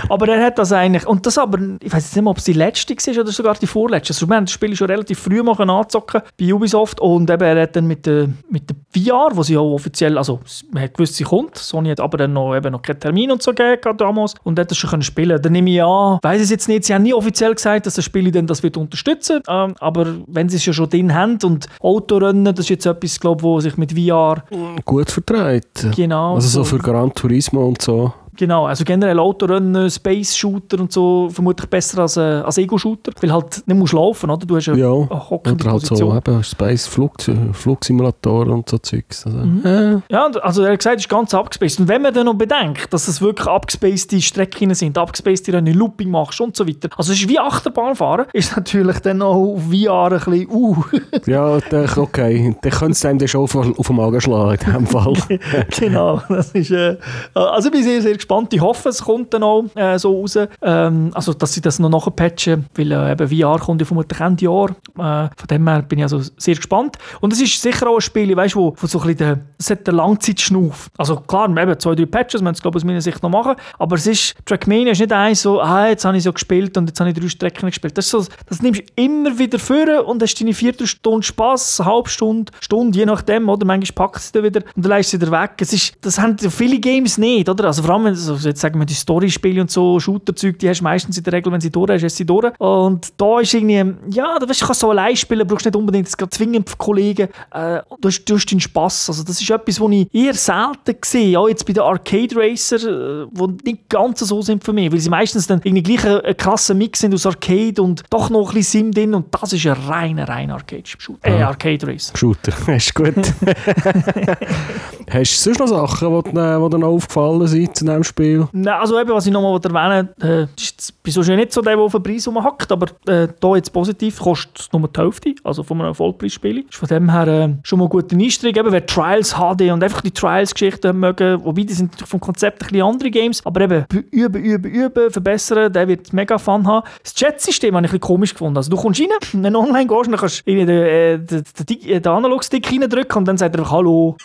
aber er hat das eigentlich, und das aber, ich weiß jetzt nicht mehr, ob es die letzte war oder sogar die vorletzte. Also wir haben das Spiel schon relativ früh mal anzocken bei Ubisoft und eben er hat dann mit der, mit der VR, wo sie auch offiziell, also man hat gewusst, sie kommt, Sony hat aber dann noch, eben noch keinen Termin und so gegeben damals und hat das schon können spielen. Dann nehme ich an, weiß es jetzt nicht, sie haben nie offiziell gesagt, dass das Spiel dann das wird unterstützen, ähm, aber wenn sie es ja schon drin haben und Autorennen, das ist jetzt etwas, glaube ich, wo sich mit VR Gut vertreibt. genau Also so für Gran Turismo und so. Genau, also generell Autorennen, Space-Shooter und so vermutlich besser als, äh, als Ego-Shooter, weil halt nicht musst laufen, oder? Du hast eine, Ja. eine hockende Oder halt so Position. eben Space Flug, Flugsimulatoren und so Zeugs. Also, Mhm. äh, Ja, also er hat gesagt, es ist ganz abgespaced. Und wenn man dann noch bedenkt, dass es wirklich abgespacede Strecken sind, abgespacede Rennen, Looping machst und so weiter. Also es ist wie Achterbahnfahren, ist natürlich dann auf VR ein bisschen, uh, ja, dann, okay. Dann könnte es einem schon auf, auf den Magen schlagen in dem Fall. genau. Das ist, äh, also ich bin sehr, sehr gespannt. Ich hoffe, es kommt dann auch äh, so raus. Ähm, also, dass sie das noch nachpatchen, weil äh, eben VR kommt ja vermutlich Ende Jahr. Äh, von dem her bin ich also sehr gespannt. Und es ist sicher auch ein Spiel, weißt du, wo, wo so ein bisschen der, Langzeitschnuff. Also klar, eben zwei, drei Patches, man es glaube aus meiner Sicht noch machen, aber es ist, Trackmania ist nicht eins so, ah, jetzt habe ich so gespielt und jetzt habe ich drei Strecken gespielt. Das ist so, das nimmst du immer wieder vor und hast deine Viertelstunde Spass, eine halbe Stunde, Stunde, je nachdem, oder? Manchmal es dann wieder und dann lässt du wieder weg. Es ist, das haben viele Games nicht, oder? Also vor allem, wenn, also jetzt sagen wir die Story-Spiele und so, Shooter-Zeug, die hast du meistens in der Regel, wenn sie durch hast, hast du sie durch. Und da ist irgendwie, ja, da weißt, du kannst so allein spielen, brauchst nicht unbedingt gerade zwingend für Kollegen. Äh, du, hast, du hast deinen Spass. Also das ist etwas, was ich eher selten sehe, auch jetzt bei den Arcade Racer, äh, die nicht ganz so sind für mich, weil sie meistens dann irgendwie gleich ein, ein krasser Mix sind aus Arcade und doch noch ein bisschen Sim drin und das ist ein reiner, reiner Arcade-Shooter. Äh, Ja. Arcade Racer. Shooter, ist gut. Hast du sonst noch Sachen, die dir, die dir noch aufgefallen sind zu diesem Spiel? Nein, also eben, was ich nochmal erwähnen äh, ist so nicht so der, der auf den Preis rumhackt, aber äh, da jetzt positiv, kostet es nur die Hälfte, also von einem Vollpreisspiel. Ist von dem her äh, schon mal ein guter Einstieg, eben, wer Trials HD und einfach die Trials-Geschichten mögen, wobei die sind natürlich vom Konzept ein bisschen andere Games, aber eben üben, üben, üben, verbessern, der wird mega Fun haben. Das Chat-System habe ich ein bisschen komisch gefunden. Also du kommst rein, wenn du online gehst, dann kannst du den, äh, den, den, den, den Analogstick reindrücken und dann sagt er einfach «Hallo»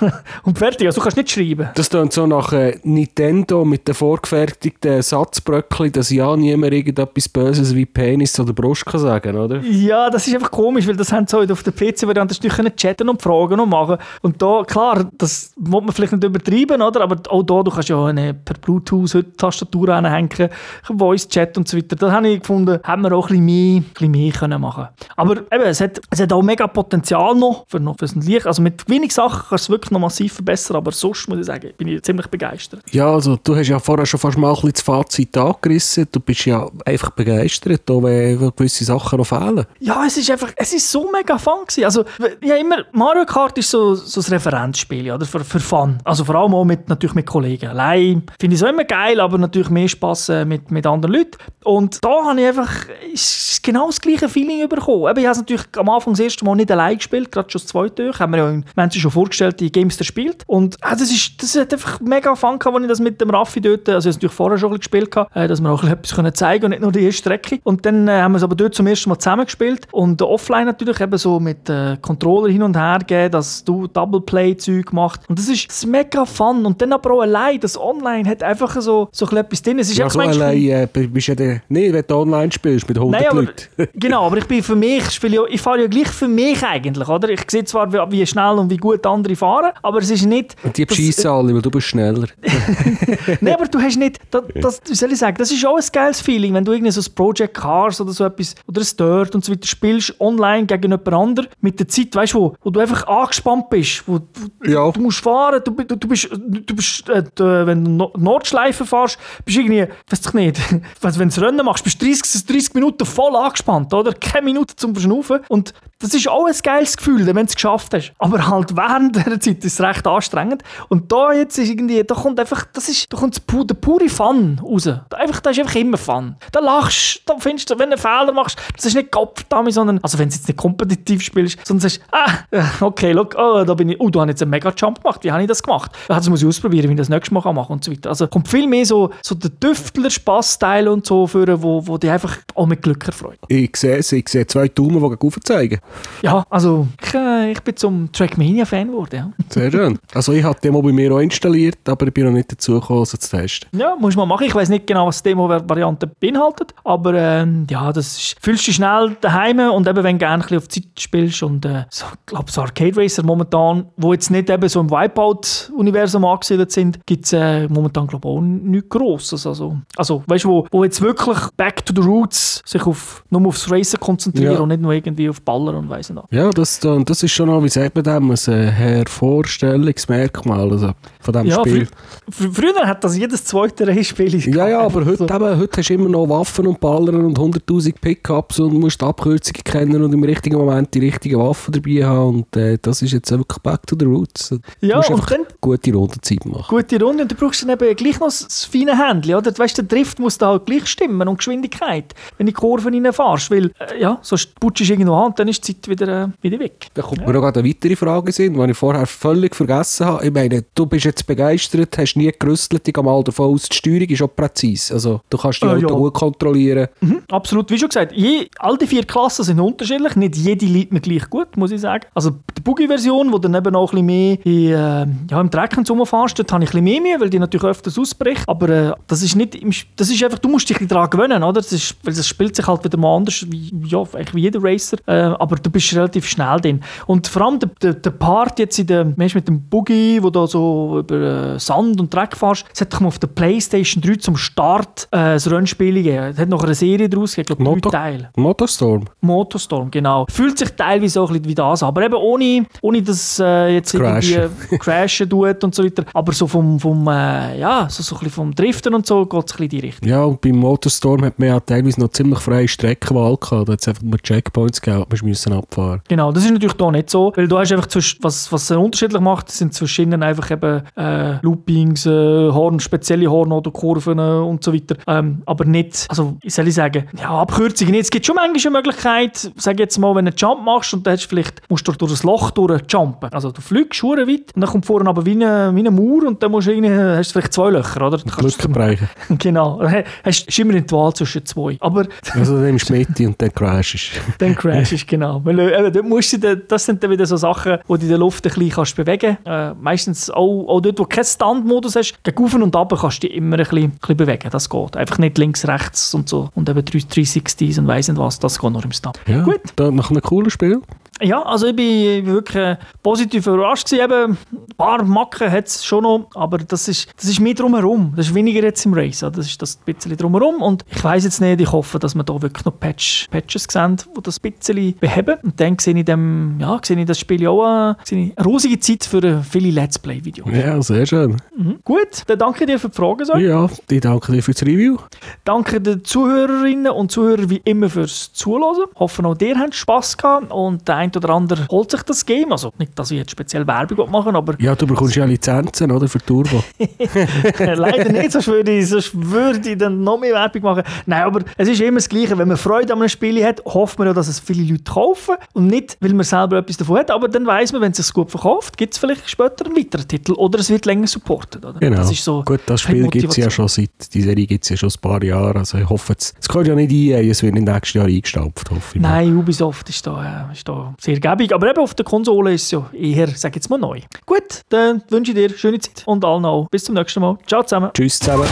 und fertig. Also du kannst nicht schreiben. Das klingt so nach äh, Nintendo mit den vorgefertigten Satzbröckchen, dass ja niemand irgendetwas Böses wie Penis oder Brust kann sagen, oder? Ja, das ist einfach komisch, weil das haben sie halt auf der PC-Variante nicht chatten und fragen und machen. Und da, klar, das muss man vielleicht nicht übertreiben, oder? Aber auch da, du kannst ja eine per Bluetooth heute Tastatur anhängen, Voice-Chat und so weiter. Da habe ich gefunden, haben wir auch ein bisschen mehr, ein bisschen mehr können machen Aber eben, es hat, es hat auch mega Potenzial noch für, noch für ein Licht. Also mit wenig Sachen kannst du es wirklich noch massiv verbessern, aber sonst muss ich sagen, bin ich ziemlich begeistert. Ja, also du hast ja vorher schon fast mal ein bisschen das Fazit angerissen. Du bist ja einfach begeistert, auch wenn gewisse Sachen noch fehlen. Ja, es ist einfach, es ist so mega fun gewesen. Also, ja, immer, Mario Kart ist so, so ein Referenzspiel, oder? Für, für Fun. Also vor allem auch mit, natürlich mit Kollegen. Allein finde ich es auch immer geil, aber natürlich mehr Spass äh, mit, mit anderen Leuten. Und da habe ich einfach ist genau das gleiche Feeling bekommen. Eben, ich habe es natürlich am Anfang das erste Mal nicht allein gespielt, gerade schon das zweite. Haben wir ja in- wir haben schon vorgestellt, die Gamester spielt. Und äh, das, ist, das hat einfach mega Fun gehabt, als ich das mit dem Raffi dort, also ich habe natürlich vorher schon ein bisschen gespielt, gehabt, äh, dass wir auch ein bisschen etwas können zeigen und nicht nur die erste Strecke. Und dann äh, haben wir es aber dort zum ersten Mal zusammen gespielt und offline natürlich eben so mit äh, Controller hin und her geben, dass du Double-Play-Zeug machst. Und das ist, das ist mega fun. Und dann aber auch allein, das Online hat einfach so, so ein bisschen etwas drin. Es ist Ja, so allein äh, bist ja der, nee, wenn du online spielst mit 100 Nein, aber, Leuten. genau, aber ich bin für mich, ich, ja, ich fahre ja gleich für mich eigentlich, oder? Ich sehe zwar, wie, wie schnell und wie gut andere fahren, aber es ist nicht... Und die beschissen alle, weil du bist schneller. Nein, aber du hast nicht, das, das, wie soll ich sagen, das ist auch ein geiles Feeling, wenn du irgendwie so ein Project Cars oder so etwas, oder ein Dirt und so weiter spielst, online gegen jemand anderen, mit der Zeit, weißt du, wo, wo du einfach angespannt bist, wo, wo Ja. du musst fahren, du, du, du bist, du bist äh, wenn du No- Nordschleife fährst, bist du irgendwie, weiß ich nicht, wenn du Rennen machst, bist du 30, 30 Minuten voll angespannt, oder? Keine Minute zum Verschnaufen und das ist auch ein geiles Gefühl, wenn du es geschafft hast. Aber halt während dieser Zeit ist es recht anstrengend. Und da jetzt ist irgendwie, da kommt einfach, das ist, da kommt pu- der pure Fun raus. Da, einfach, da ist einfach immer Fun. Da lachst da findest du, wenn du einen Fehler machst, das ist nicht Kopfdame, sondern, also wenn du jetzt nicht kompetitiv spielst, sondern sagst, ah, okay, look, oh, da bin ich, oh, du hast jetzt einen Mega-Jump gemacht, wie habe ich das gemacht? Das muss ich ausprobieren, wie ich das nächste Mal kann machen und so weiter. Also kommt viel mehr so, so der Düftler-Spass-Teil und so für, wo, wo dich einfach auch mit Glück erfreut. Ich sehe es, ich sehe zwei Daumen, die gegen oben zeigen. Ja, also ich, äh, ich bin zum Trackmania-Fan geworden, ja. Sehr schön. Also ich habe die Demo bei mir auch installiert, aber ich bin noch nicht dazu gekommen, sie zu testen. Ja, muss man machen. Ich weiß nicht genau, was die Demo-Variante beinhaltet, aber ähm, ja, das ist, fühlst dich schnell daheim und eben, wenn du gerne ein bisschen auf Zeit spielst und äh, so, ich glaube, so Arcade Racer momentan, wo jetzt nicht eben so im Wipeout-Universum angesiedelt sind, gibt es äh, momentan glaube ich auch nichts Grosses. Also, also weißt du, wo, wo jetzt wirklich back to the roots sich auf, nur aufs Racen konzentrieren Ja. und nicht nur irgendwie auf Baller und weiss nicht. Ja, das, das ist schon noch, wie sagt man dem, ein äh, Hervorstellungsmerkmal also von diesem Ja, Spiel. Fr früher hat das jedes zweite Rennspiel Ja, ja, aber heute, so. eben, heute hast du immer noch Waffen und Ballern und 100'000 Pickups und musst Abkürzungen kennen und im richtigen Moment die richtigen Waffen dabei haben und äh, das ist jetzt wirklich back to the roots. Ja, und dann gute Rundenzeit machen. Gute Runde und du brauchst dann eben gleich noch das feine Händchen, oder? Weißt, der Drift muss da halt gleich stimmen und Geschwindigkeit, wenn du die Kurven reinfährst, weil, äh, ja, sonst putschst du irgendwo an und dann ist die Zeit wieder, äh, wieder weg. Da kommt ja. mir noch eine weitere Frage sind, die ich vorher völlig vergessen habe. Ich meine, du bist jetzt begeistert, hast nie gerüstelt, ich gehe mal davon aus, die Steuerung ist auch präzise. Also du kannst die äh, Auto ja. gut kontrollieren. Mhm, absolut, wie schon gesagt, je, all die vier Klassen sind unterschiedlich, nicht jede liegt mir gleich gut, muss ich sagen. Also die Buggy-Version, wo dann eben noch ein bisschen mehr in, äh, ja, im Dreck und so fährst, dort habe ich ein bisschen mehr Mühe, weil die natürlich öfters ausbricht, aber äh, das ist nicht, im, das ist einfach, du musst dich daran gewöhnen, oder? Das ist, weil das spielt sich halt wieder mal anders, wie, ja, wie jeder Racer, äh, aber du bist relativ schnell drin. Und vor allem der, der, der Part jetzt in der, mit dem Buggy, wo du so über äh, Sand und Dreck fährst, das hat doch mal auf der Playstation 3 zum Start äh, das Rennspiel gegeben. Es hat noch eine Serie daraus gegeben, glaube drei Teile. Motorstorm? Motorstorm, genau. Fühlt sich teilweise auch ein bisschen wie das, aber eben ohne, ohne dass äh, jetzt Crash. irgendwie crashen tut und so weiter. Aber so vom, vom äh, ja, so, so ein bisschen vom Driften und so geht es ein bisschen in die Richtung. Ja, und beim Motorstorm hat man ja teilweise noch ziemlich freie Streckenwahl gehabt. Da hat es einfach nur Checkpoints gegeben, man musste abfahren. Genau, das ist natürlich hier nicht so, weil du hast einfach, zwischen, was, was er unterschiedlich macht, sind zwischen einfach eben äh, Loopings, äh, Horn, spezielle Horn oder Kurven äh, und so weiter. Ähm, aber nicht, also ich soll ich sagen, ja, Abkürzungen. Es gibt schon manchmal eine Möglichkeit, sag jetzt mal, wenn du einen Jump machst und dann hast vielleicht, musst du durch das Loch durchjumpen. Also du fliegst schon weit und dann kommt vorne aber wie eine, wie eine Mauer und dann musst du irgendwie, hast du vielleicht zwei Löcher, oder? Glück brechen. genau. Hast, hast immer in die Wahl zwischen zwei. Aber also dann nimmst du Mitte und dann crashst Dann crashst genau. Weil äh, dort musst du, das sind dann wieder so Sachen, wo du in der Luft ein bisschen kannst bewegen kannst. Äh, meistens auch, auch dort, wo du keinen Stand-Modus hast, gegen Auf und Ab kannst du dich immer ein bisschen, ein bisschen bewegen. Das geht. Einfach nicht links, rechts und so. Und eben 360s und weiss nicht was, das geht noch im Stand. Ja, Gut. Dann noch ein cooles Spiel. Ja, also ich bin wirklich positiv überrascht gewesen. Eben, ein paar Macken hat es schon noch, aber das ist, das ist mehr drumherum. Das ist weniger jetzt im Race. Das ist das bisschen drumherum und ich weiß jetzt nicht, ich hoffe, dass wir da wirklich noch Patch, Patches sehen, die das ein bisschen beheben. Und dann sehe ich, dem, ja, sehe ich das Spiel auch eine, eine rosige Zeit für viele Let's Play-Videos. Ja, sehr schön. Mhm. Gut, dann danke dir für die Fragen. So. Ja, ich danke dir für das Review. Danke den Zuhörerinnen und Zuhörern wie immer fürs Zuhören. Hoffe auch dir habt Spass gehabt und ein oder andere holt sich das Game. Also nicht, dass ich jetzt speziell Werbung machen aber... Ja, du bekommst ja Lizenzen, oder? Für Turbo. Leider nicht, sonst würde, ich, sonst würde ich dann noch mehr Werbung machen. Nein, aber es ist immer das Gleiche. Wenn man Freude an einem Spiel hat, hofft man ja, dass es viele Leute kaufen und nicht, weil man selber etwas davon hat. Aber dann weiß man, wenn es sich gut verkauft, gibt es vielleicht später einen weiteren Titel oder es wird länger supportet. Oder? Genau. Das ist so Gut, das Spiel gibt es ja schon seit, die Serie gibt es ja schon ein paar Jahre. Also ich hoffe, es, es gehört ja nicht ein, es wird im nächsten Jahr eingestampft, hoffe ich. Nein, Ubisoft ist da, äh, ist da sehr gäbig. Aber eben auf der Konsole ist es ja eher, sag jetzt mal, neu. Gut, dann wünsche ich dir schöne Zeit und allen auch. Nou, bis zum nächsten Mal. Ciao zusammen. Tschüss zusammen.